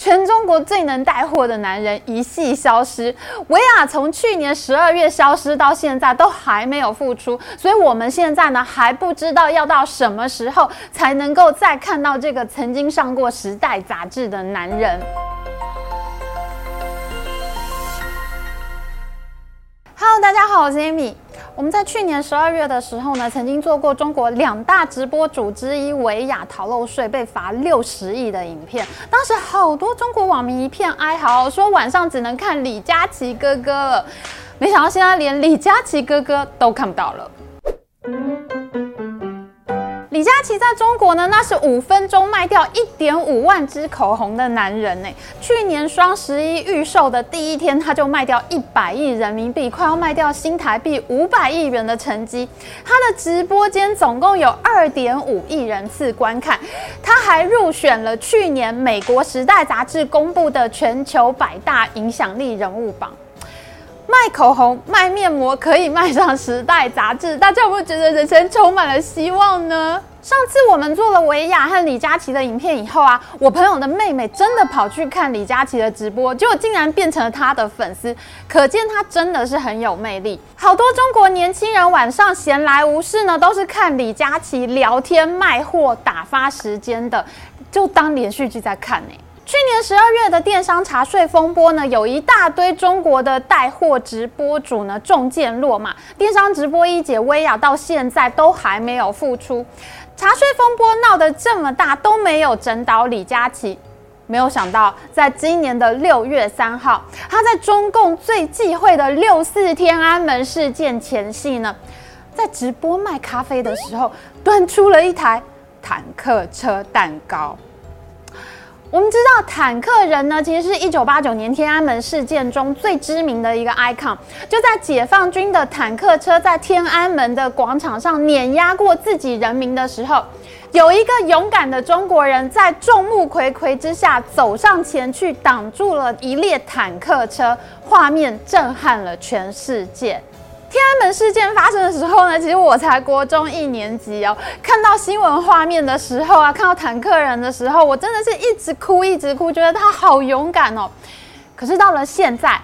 全中国最能带货的男人一系消失，维亚从去年十二月消失到现在都还没有复出，所以我们现在呢还不知道要到什么时候才能够再看到这个曾经上过《时代》杂志的男人。Hello，大家好，我是 Amy。我们在去年十二月的时候呢，曾经做过中国两大直播主之一薇娅逃漏税被罚六十亿的影片。当时好多中国网民一片哀嚎，说晚上只能看李佳琦哥哥了。没想到现在连李佳琦哥哥都看不到了。李佳琦在中国呢，那是五分钟卖掉一点五万支口红的男人呢。去年双十一预售的第一天，他就卖掉一百亿人民币，快要卖掉新台币五百亿元的成绩。他的直播间总共有二点五亿人次观看，他还入选了去年美国《时代》杂志公布的全球百大影响力人物榜。卖口红、卖面膜可以卖上《时代》杂志，大家有没有觉得人生充满了希望呢？上次我们做了维娅和李佳琦的影片以后啊，我朋友的妹妹真的跑去看李佳琦的直播，结果竟然变成了他的粉丝，可见他真的是很有魅力。好多中国年轻人晚上闲来无事呢，都是看李佳琦聊天、卖货、打发时间的，就当连续剧在看呢、去年十二月的电商查税风波呢，有一大堆中国的带货直播主呢中箭落马，电商直播一姐薇娅到现在都还没有复出。查税风波闹得这么大都没有整倒李佳琦，没有想到在今年的六月三号，他在中共最忌讳的六四天安门事件前夕呢，在直播卖咖啡的时候，端出了一台坦克车蛋糕。我们知道坦克人呢，其实是一九八九年天安门事件中最知名的一个 icon。就在解放军的坦克车在天安门的广场上碾压过自己人民的时候，有一个勇敢的中国人在众目睽睽之下走上前去挡住了一列坦克车，画面震撼了全世界。天安门事件发生的时候呢，其实我才国中一年级哦。看到新闻画面的时候啊，看到坦克人的时候，我真的是一直哭一直哭，觉得他好勇敢哦。可是到了现在，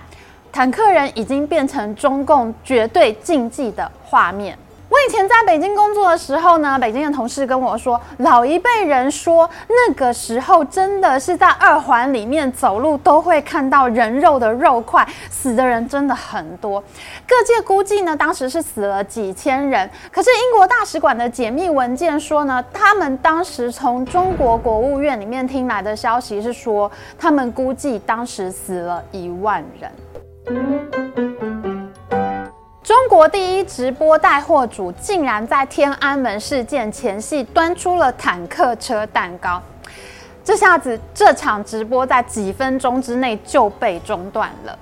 坦克人已经变成中共绝对禁忌的画面。我以前在北京工作的时候呢，北京的同事跟我说，老一辈人说那个时候真的是在二环里面走路都会看到人肉的肉块，死的人真的很多。各界估计呢，当时是死了几千人。可是英国大使馆的解密文件说呢，他们当时从中国国务院里面听来的消息是说，他们估计当时死了一万人。中国第一直播带货主竟然在天安门事件前夕端出了坦克车蛋糕，这下子这场直播在几分钟之内就被中断了。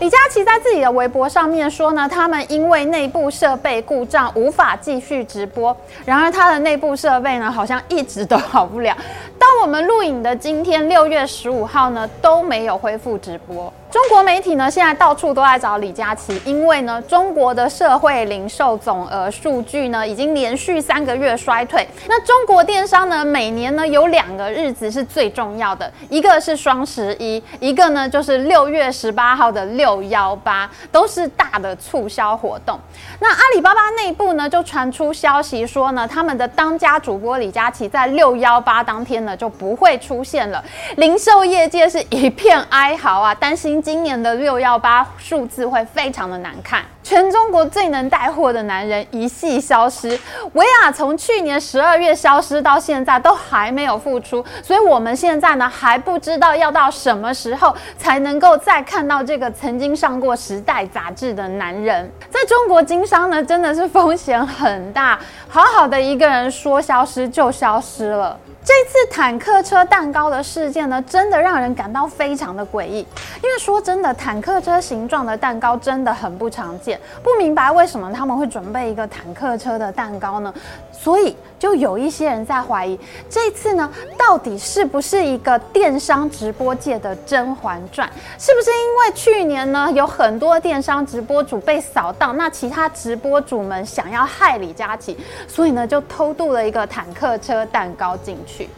李佳琦在自己的微博上面说呢，他们因为内部设备故障无法继续直播。然而他的内部设备呢，好像一直都好不了。当我们录影的今天六月十五号呢，都没有恢复直播。中国媒体呢，现在到处都在找李佳琦，因为呢，中国的社会零售总额数据呢，已经连续三个月衰退。那中国电商呢，每年呢有两个日子是最重要的，一个是双十一，一个呢就是六月十八号的六幺八，都是大的促销活动。那阿里巴巴内部呢，就传出消息说呢，他们的当家主播李佳琦在六幺八当天呢就不会出现了，零售业界是一片哀嚎啊，担心。今年的六幺八数字会非常的难看，全中国最能带货的男人一夕消失，薇娅从去年十二月消失到现在都还没有复出，所以我们现在呢还不知道要到什么时候才能够再看到这个曾经上过《时代》杂志的男人。在中国经商呢，真的是风险很大，好好的一个人说消失就消失了。这次坦克车蛋糕的事件呢，真的让人感到非常的诡异。因为说真的，坦克车形状的蛋糕真的很不常见，不明白为什么他们会准备一个坦克车的蛋糕呢？所以就有一些人在怀疑，这次呢，到底是不是一个电商直播界的《甄嬛传》？是不是因为去年呢，有很多电商直播主被扫荡，那其他直播主们想要害李佳琦，所以呢，就偷渡了一个坦克车蛋糕进去。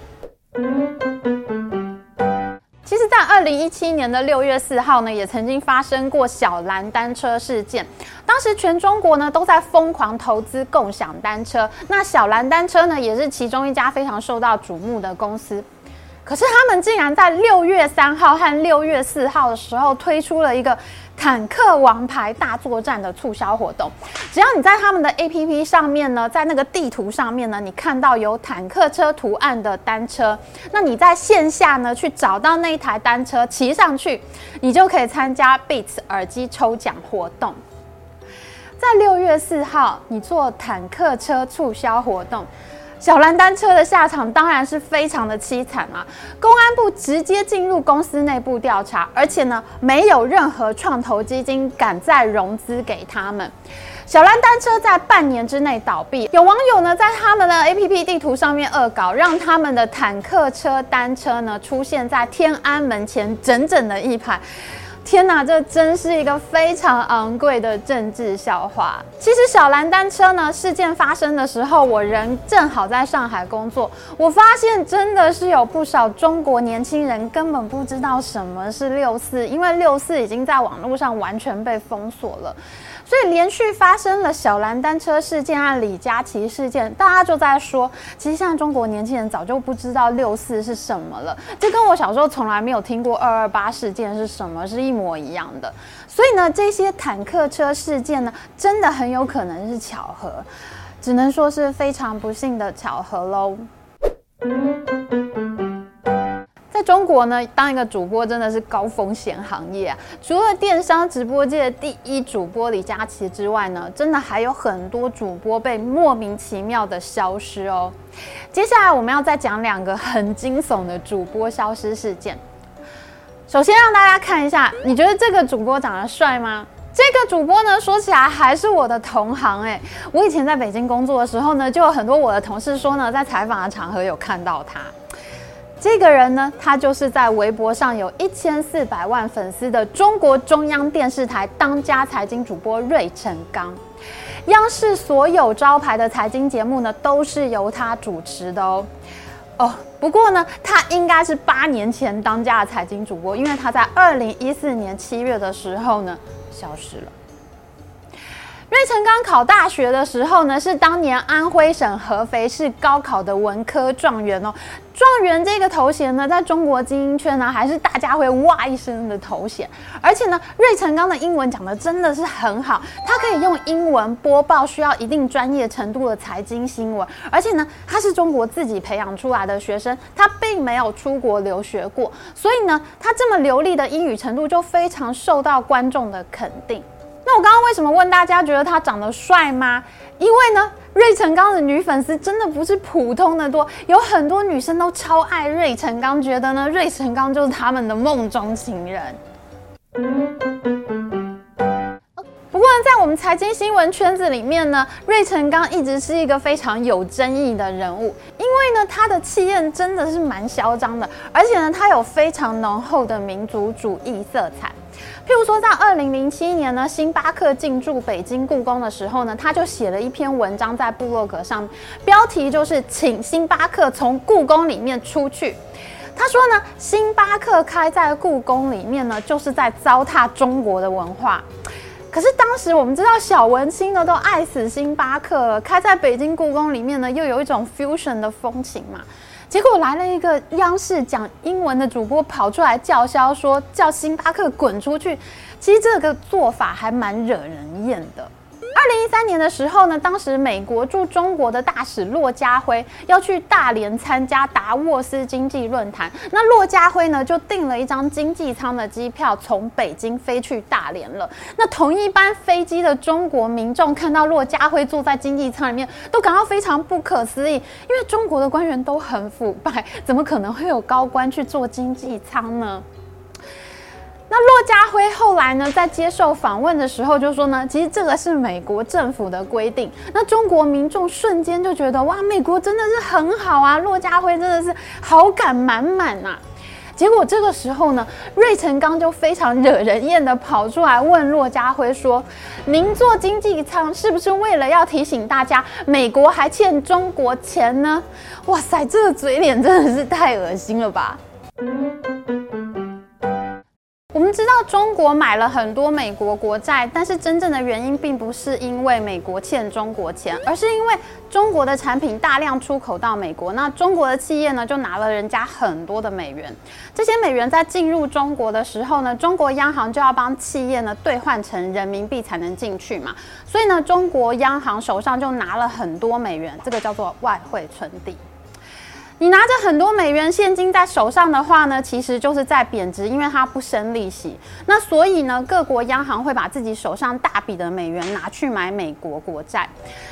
在二零一七年的六月四号呢，也曾经发生过小蓝单车事件。当时全中国呢都在疯狂投资共享单车，那小蓝单车呢也是其中一家非常受到瞩目的公司。可是他们竟然在六月三号和六月四号的时候推出了一个坦克王牌大作战的促销活动。只要你在他们的 APP 上面呢，在那个地图上面呢，你看到有坦克车图案的单车，那你在线下呢去找到那一台单车骑上去，你就可以参加 Beats 耳机抽奖活动。在六月四号，你做坦克车促销活动。小蓝单车的下场当然是非常的凄惨啊！公安部直接进入公司内部调查，而且呢，没有任何创投基金敢再融资给他们。小蓝单车在半年之内倒闭，有网友呢在他们的 APP 地图上面恶搞，让他们的坦克车单车呢出现在天安门前整整的一排。天哪，这真是一个非常昂贵的政治笑话。其实小蓝单车呢，事件发生的时候，我人正好在上海工作。我发现真的是有不少中国年轻人根本不知道什么是六四，因为六四已经在网络上完全被封锁了。所以连续发生了小蓝单车事件和李佳琦事件，大家就在说，其实现在中国年轻人早就不知道六四是什么了，这跟我小时候从来没有听过二二八事件是什么是一模一样的。所以呢，这些坦克车事件呢，真的很有可能是巧合，只能说是非常不幸的巧合喽。中国呢，当一个主播真的是高风险行业！除了电商直播界的第一主播李佳琦之外呢，真的还有很多主播被莫名其妙的消失哦。接下来我们要再讲两个很惊悚的主播消失事件。首先让大家看一下，你觉得这个主播长得帅吗？这个主播呢，说起来还是我的同行哎。我以前在北京工作的时候呢，就有很多我的同事说呢，在采访的场合有看到他。这个人呢，他就是在微博上有一千四百万粉丝的中国中央电视台当家财经主播芮成钢。央视所有招牌的财经节目呢，都是由他主持的哦。哦，不过呢，他应该是八年前当家的财经主播，因为他在二零一四年七月的时候呢，消失了。芮成钢考大学的时候呢，是当年安徽省合肥市高考的文科状元哦。状元这个头衔呢，在中国精英圈呢，还是大家会哇一声的头衔。而且呢，芮成钢的英文讲的真的是很好，他可以用英文播报需要一定专业程度的财经新闻。而且呢，他是中国自己培养出来的学生，他并没有出国留学过，所以呢，他这么流利的英语程度就非常受到观众的肯定。那我刚刚为什么问大家觉得他长得帅吗？因为呢，芮成钢的女粉丝真的不是普通的多，有很多女生都超爱芮成钢，觉得呢，芮成钢就是他们的梦中情人。不过呢，在我们财经新闻圈子里面呢，芮成钢一直是一个非常有争议的人物，因为呢，他的气焰真的是蛮嚣张的，而且呢，他有非常浓厚的民族主义色彩。譬如说，在二零零七年呢，星巴克进驻北京故宫的时候呢，他就写了一篇文章在部落格上，标题就是“请星巴克从故宫里面出去”。他说呢，星巴克开在故宫里面呢，就是在糟蹋中国的文化。可是当时我们知道，小文青呢都爱死星巴克了，开在北京故宫里面呢，又有一种 fusion 的风情嘛。结果来了一个央视讲英文的主播跑出来叫嚣，说叫星巴克滚出去。其实这个做法还蛮惹人厌的。二零一三年的时候呢，当时美国驻中国的大使骆家辉要去大连参加达沃斯经济论坛，那骆家辉呢就订了一张经济舱的机票，从北京飞去大连了。那同一班飞机的中国民众看到骆家辉坐在经济舱里面，都感到非常不可思议，因为中国的官员都很腐败，怎么可能会有高官去坐经济舱呢？那骆家辉后来呢，在接受访问的时候就说呢，其实这个是美国政府的规定。那中国民众瞬间就觉得哇，美国真的是很好啊，骆家辉真的是好感满满啊。结果这个时候呢，芮成钢就非常惹人厌的跑出来问骆家辉说：“您坐经济舱是不是为了要提醒大家，美国还欠中国钱呢？”哇塞，这个嘴脸真的是太恶心了吧！我们知道中国买了很多美国国债，但是真正的原因并不是因为美国欠中国钱，而是因为中国的产品大量出口到美国，那中国的企业呢就拿了人家很多的美元，这些美元在进入中国的时候呢，中国央行就要帮企业呢兑换成人民币才能进去嘛，所以呢，中国央行手上就拿了很多美元，这个叫做外汇存底。你拿着很多美元现金在手上的话呢，其实就是在贬值，因为它不生利息。那所以呢，各国央行会把自己手上大笔的美元拿去买美国国债，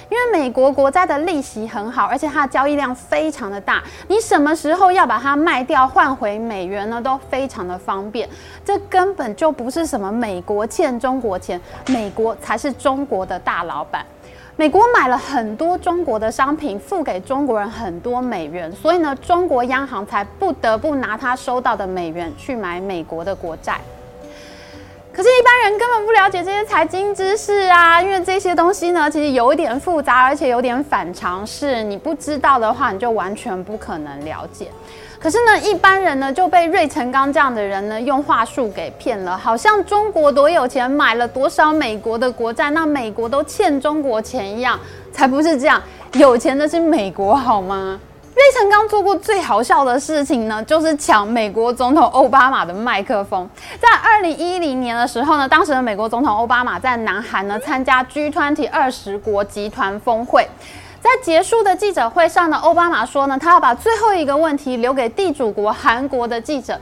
因为美国国债的利息很好，而且它的交易量非常的大。你什么时候要把它卖掉换回美元呢，都非常的方便。这根本就不是什么美国欠中国钱，美国才是中国的大老板。美国买了很多中国的商品，付给中国人很多美元，所以呢，中国央行才不得不拿他收到的美元去买美国的国债。可是，一般人根本不了解这些财经知识啊，因为这些东西呢，其实有一点复杂，而且有点反常识。你不知道的话，你就完全不可能了解。可是呢，一般人呢就被芮成钢这样的人呢用话术给骗了，好像中国多有钱，买了多少美国的国债，那美国都欠中国钱一样，才不是这样，有钱的是美国好吗？芮成钢做过最好笑的事情呢，就是抢美国总统奥巴马的麦克风。在二零一零年的时候呢，当时的美国总统奥巴马在南韩呢参加 G20 二十国集团峰会。在结束的记者会上呢，奥巴马说呢，他要把最后一个问题留给地主国韩国的记者。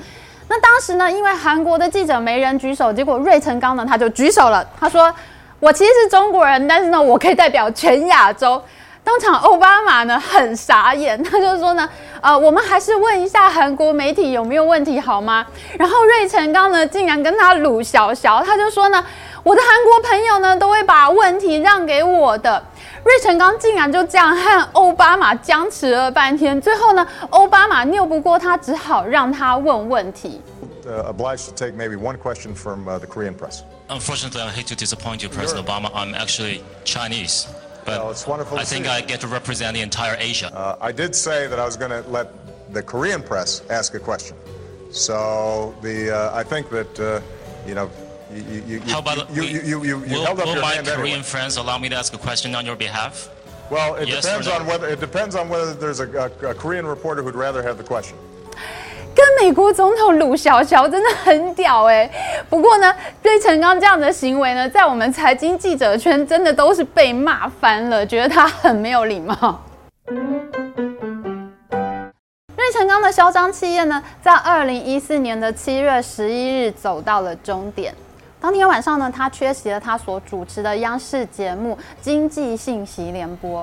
那当时呢，因为韩国的记者没人举手，结果芮成钢呢他就举手了。他说：“我其实是中国人，但是呢，我可以代表全亚洲。”当场奥巴马呢很傻眼，他就说呢：“呃，我们还是问一下韩国媒体有没有问题好吗？”然后芮成钢呢竟然跟他鲁小小，他就说呢：“我的韩国朋友呢都会把问题让给我的。”芮成钢竟然就这样和奥巴马僵持了半天，最后呢，奥巴马拗不过他，只好让他问问题。Uh, obliged to take maybe one question from uh, the Korean press. Unfortunately, I hate to disappoint you, President Obama. I'm actually Chinese, but well, it's wonderful I think I get to represent the entire Asia. Uh, I did say that I was going to let the Korean press ask a question. So the uh, I think that uh, you know. You, you, How about you, you, you, you, you will, held up will your my hand Korean anyway. friends allow me to ask a question on your behalf? Well, it Yes depends no? on whether it depends on whether there's a, a, a Korean reporter who'd rather have the question. 跟美国总统鲁小小真的很屌哎、欸，不过呢，芮成钢这样的行为呢，在我们财经记者圈真的都是被骂翻了，觉得他很没有礼貌。芮成钢的嚣张气焰呢，在二零一四年的七月十一日走到了终点。当天晚上呢，他缺席了他所主持的央视节目《经济信息联播》，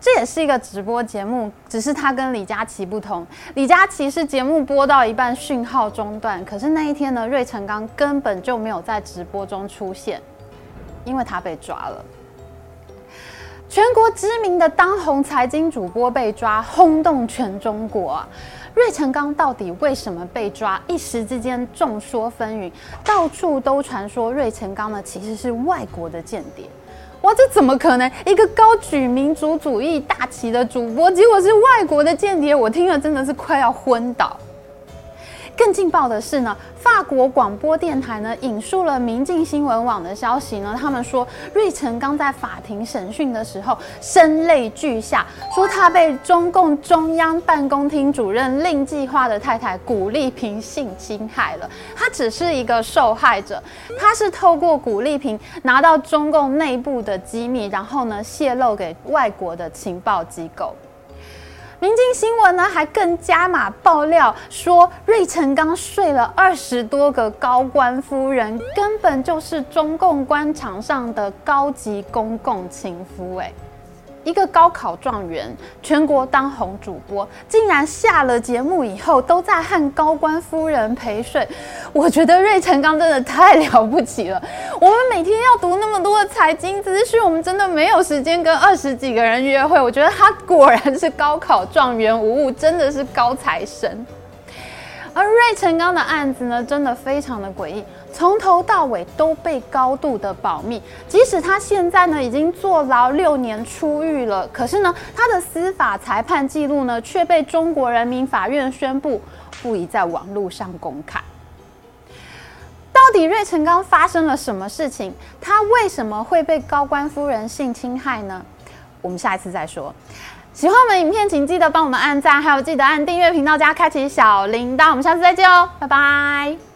这也是一个直播节目，只是他跟李佳琦不同。李佳琦是节目播到一半讯号中断，可是那一天呢，芮成钢根本就没有在直播中出现，因为他被抓了。全国知名的当红财经主播被抓，轰动全中国啊！芮成钢到底为什么被抓？一时之间众说纷纭，到处都传说芮成钢呢其实是外国的间谍。哇，这怎么可能？一个高举民族主义大旗的主播，结果是外国的间谍？我听了真的是快要昏倒。更劲爆的是呢，法国广播电台呢引述了明镜新闻网的消息呢，他们说芮成刚在法庭审讯的时候声泪俱下，说他被中共中央办公厅主任令计划的太太古丽萍性侵害了，他只是一个受害者，他是透过古丽萍拿到中共内部的机密，然后呢泄露给外国的情报机构。明镜新闻呢，还更加码爆料说，芮成钢睡了二十多个高官夫人，根本就是中共官场上的高级公共情夫，欸。一个高考状元，全国当红主播，竟然下了节目以后都在和高官夫人陪睡。我觉得芮成钢真的太了不起了。我们每天要读那么多的财经资讯，我们真的没有时间跟二十几个人约会。我觉得他果然是高考状元无误，真的是高材生。而芮成钢的案子呢，真的非常的诡异，从头到尾都被高度的保密。即使他现在呢已经坐牢六年出狱了，可是呢他的司法裁判记录呢却被中国人民法院宣布不宜在网络上公开。到底芮成钢发生了什么事情？他为什么会被高官夫人性侵害呢？我们下一次再说。喜欢我们影片，请记得帮我们按赞，还有记得按订阅频道加开启小铃铛。我们下次再见哦，拜拜。